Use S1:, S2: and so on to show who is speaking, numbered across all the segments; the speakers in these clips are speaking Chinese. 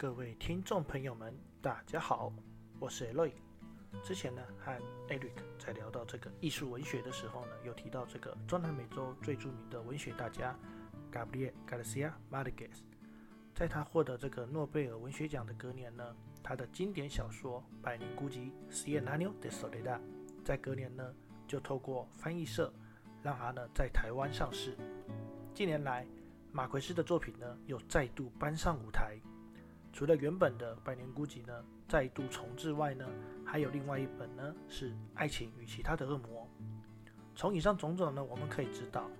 S1: 各位听众朋友们，大家好，我是 Eloy。之前呢，和 Eric 在聊到这个艺术文学的时候呢，有提到这个中南美洲最著名的文学大家 Gabriel Garcia Marquez。在他获得这个诺贝尔文学奖的隔年呢，他的经典小说《百年孤寂》Cien años de soledad，在隔年呢，就透过翻译社让他呢在台湾上市。近年来，马奎斯的作品呢又再度搬上舞台。除了原本的《百年孤寂》呢再度重置外呢，还有另外一本呢是《爱情与其他的恶魔》。从以上种种呢，我们可以知道，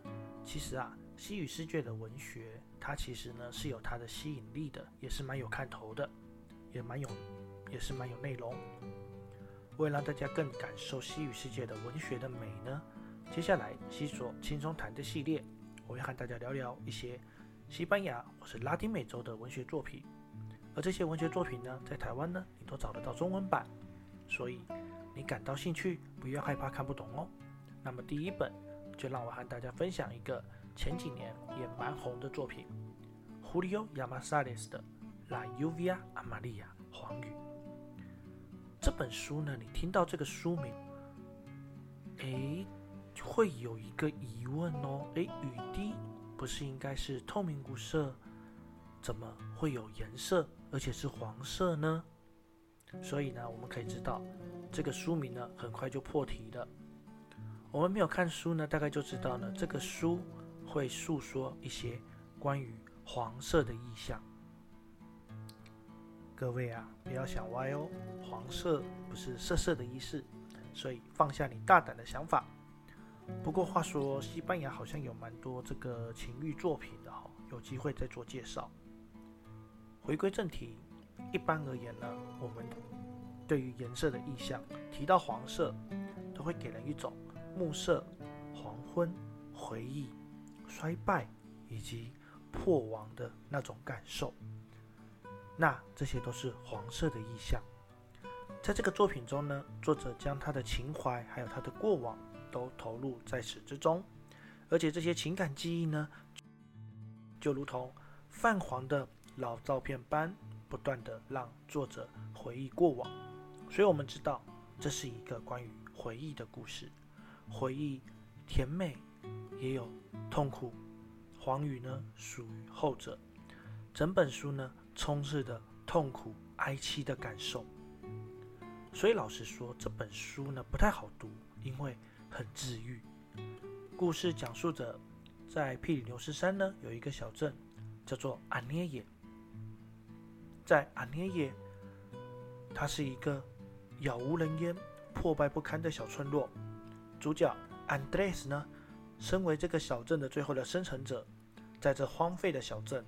S1: 其实啊，西语世界的文学，它其实呢是有它的吸引力的，也是蛮有看头的，也蛮有，也是蛮有内容。为了让大家更感受西语世界的文学的美呢，接下来西索轻松谈的系列，我会和大家聊聊一些西班牙或是拉丁美洲的文学作品。这些文学作品呢，在台湾呢，你都找得到中文版，所以你感到兴趣，不要害怕看不懂哦。那么第一本，就让我和大家分享一个前几年也蛮红的作品，Julio Yamasades 的《La Uvia Amaria》黄雨。这本书呢，你听到这个书名，诶，会有一个疑问哦，诶，雨滴不是应该是透明古色？怎么会有颜色，而且是黄色呢？所以呢，我们可以知道，这个书名呢，很快就破题了。我们没有看书呢，大概就知道呢，这个书会诉说一些关于黄色的意象。各位啊，不要想歪哦，黄色不是色色的意思，所以放下你大胆的想法。不过话说，西班牙好像有蛮多这个情欲作品的哈，有机会再做介绍。回归正题，一般而言呢，我们对于颜色的意象提到黄色，都会给人一种暮色、黄昏、回忆、衰败以及破亡的那种感受。那这些都是黄色的意象。在这个作品中呢，作者将他的情怀还有他的过往都投入在此之中，而且这些情感记忆呢，就如同泛黄的。老照片般不断的让作者回忆过往，所以我们知道这是一个关于回忆的故事。回忆甜美，也有痛苦。黄宇呢属于后者。整本书呢充斥着痛苦哀戚的感受。所以老实说，这本书呢不太好读，因为很治愈。故事讲述着在霹雳牛斯山呢有一个小镇，叫做安涅耶。在阿涅耶，它是一个杳无人烟、破败不堪的小村落。主角安德烈斯呢，身为这个小镇的最后的生存者，在这荒废的小镇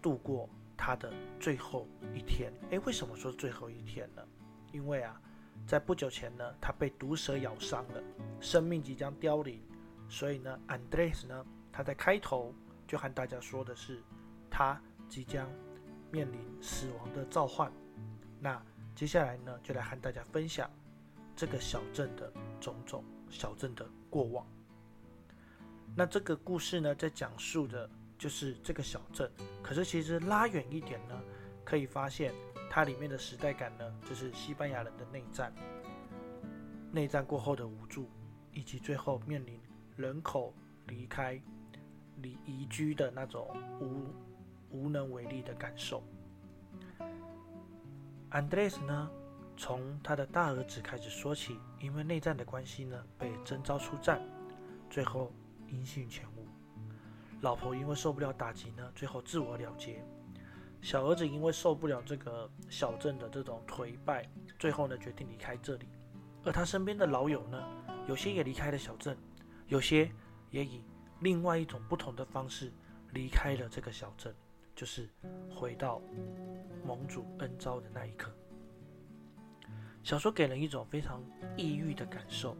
S1: 度过他的最后一天。诶，为什么说最后一天呢？因为啊，在不久前呢，他被毒蛇咬伤了，生命即将凋零。所以呢，安德烈斯呢，他在开头就和大家说的是，他即将。面临死亡的召唤，那接下来呢，就来和大家分享这个小镇的种种小镇的过往。那这个故事呢，在讲述的就是这个小镇。可是其实拉远一点呢，可以发现它里面的时代感呢，就是西班牙人的内战、内战过后的无助，以及最后面临人口离开、离移居的那种无。无能为力的感受。安德烈斯呢，从他的大儿子开始说起，因为内战的关系呢，被征召出战，最后音讯全无。老婆因为受不了打击呢，最后自我了结。小儿子因为受不了这个小镇的这种颓败，最后呢，决定离开这里。而他身边的老友呢，有些也离开了小镇，有些也以另外一种不同的方式离开了这个小镇。就是回到盟主恩召的那一刻。小说给人一种非常抑郁的感受。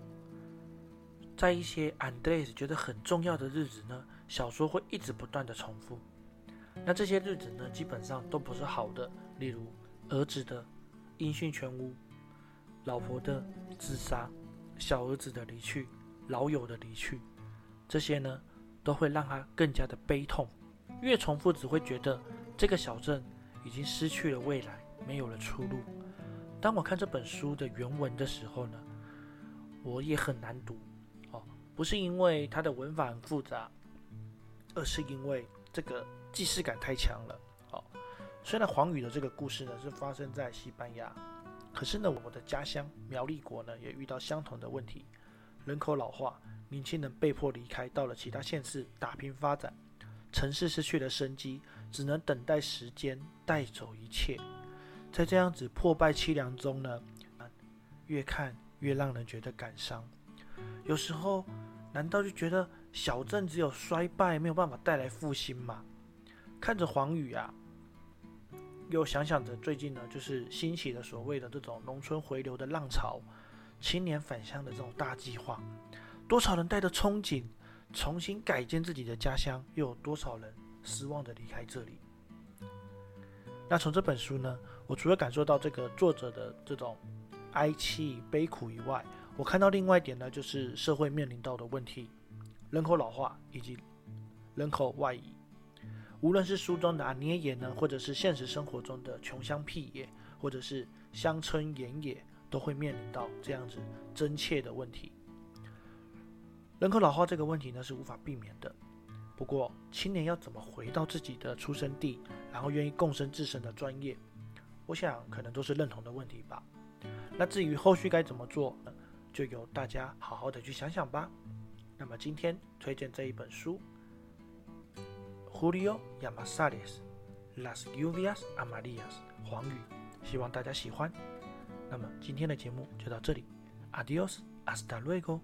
S1: 在一些安德烈斯觉得很重要的日子呢，小说会一直不断的重复。那这些日子呢，基本上都不是好的，例如儿子的音讯全无，老婆的自杀，小儿子的离去，老友的离去，这些呢，都会让他更加的悲痛。越重复，只会觉得这个小镇已经失去了未来，没有了出路。当我看这本书的原文的时候呢，我也很难读哦，不是因为它的文法很复杂，而是因为这个既视感太强了。哦，虽然黄宇的这个故事呢是发生在西班牙，可是呢，我的家乡苗栗国呢也遇到相同的问题，人口老化，年轻人被迫离开，到了其他县市打拼发展，城市失去了生机，只能等待时间带走一切。在这样子破败凄凉中呢，越看越让人觉得感伤。有时候，难道就觉得小镇只有衰败，没有办法带来复兴吗？看着黄宇啊，又想想着最近呢，就是兴起的所谓的这种农村回流的浪潮，青年返乡的这种大计划，多少人带着憧憬重新改建自己的家乡，又有多少人失望的离开这里？那从这本书呢，我除了感受到这个作者的这种哀戚悲苦以外，我看到另外一点呢，就是社会面临到的问题：人口老化以及人口外移。无论是书中的阿捏野呢，或者是现实生活中的穷乡僻野，或者是乡村野野，都会面临到这样子真切的问题。人口老化这个问题呢，是无法避免的。不过，青年要怎么回到自己的出生地，然后愿意共生自身的专业，我想可能都是认同的问题吧。那至于后续该怎么做，就由大家好好的去想想吧。那么今天推荐这一本书，Julio Yamasales Las Lluvias Amarillas，黄雨，希望大家喜欢。那么今天的节目就到这里，Adios，hasta luego。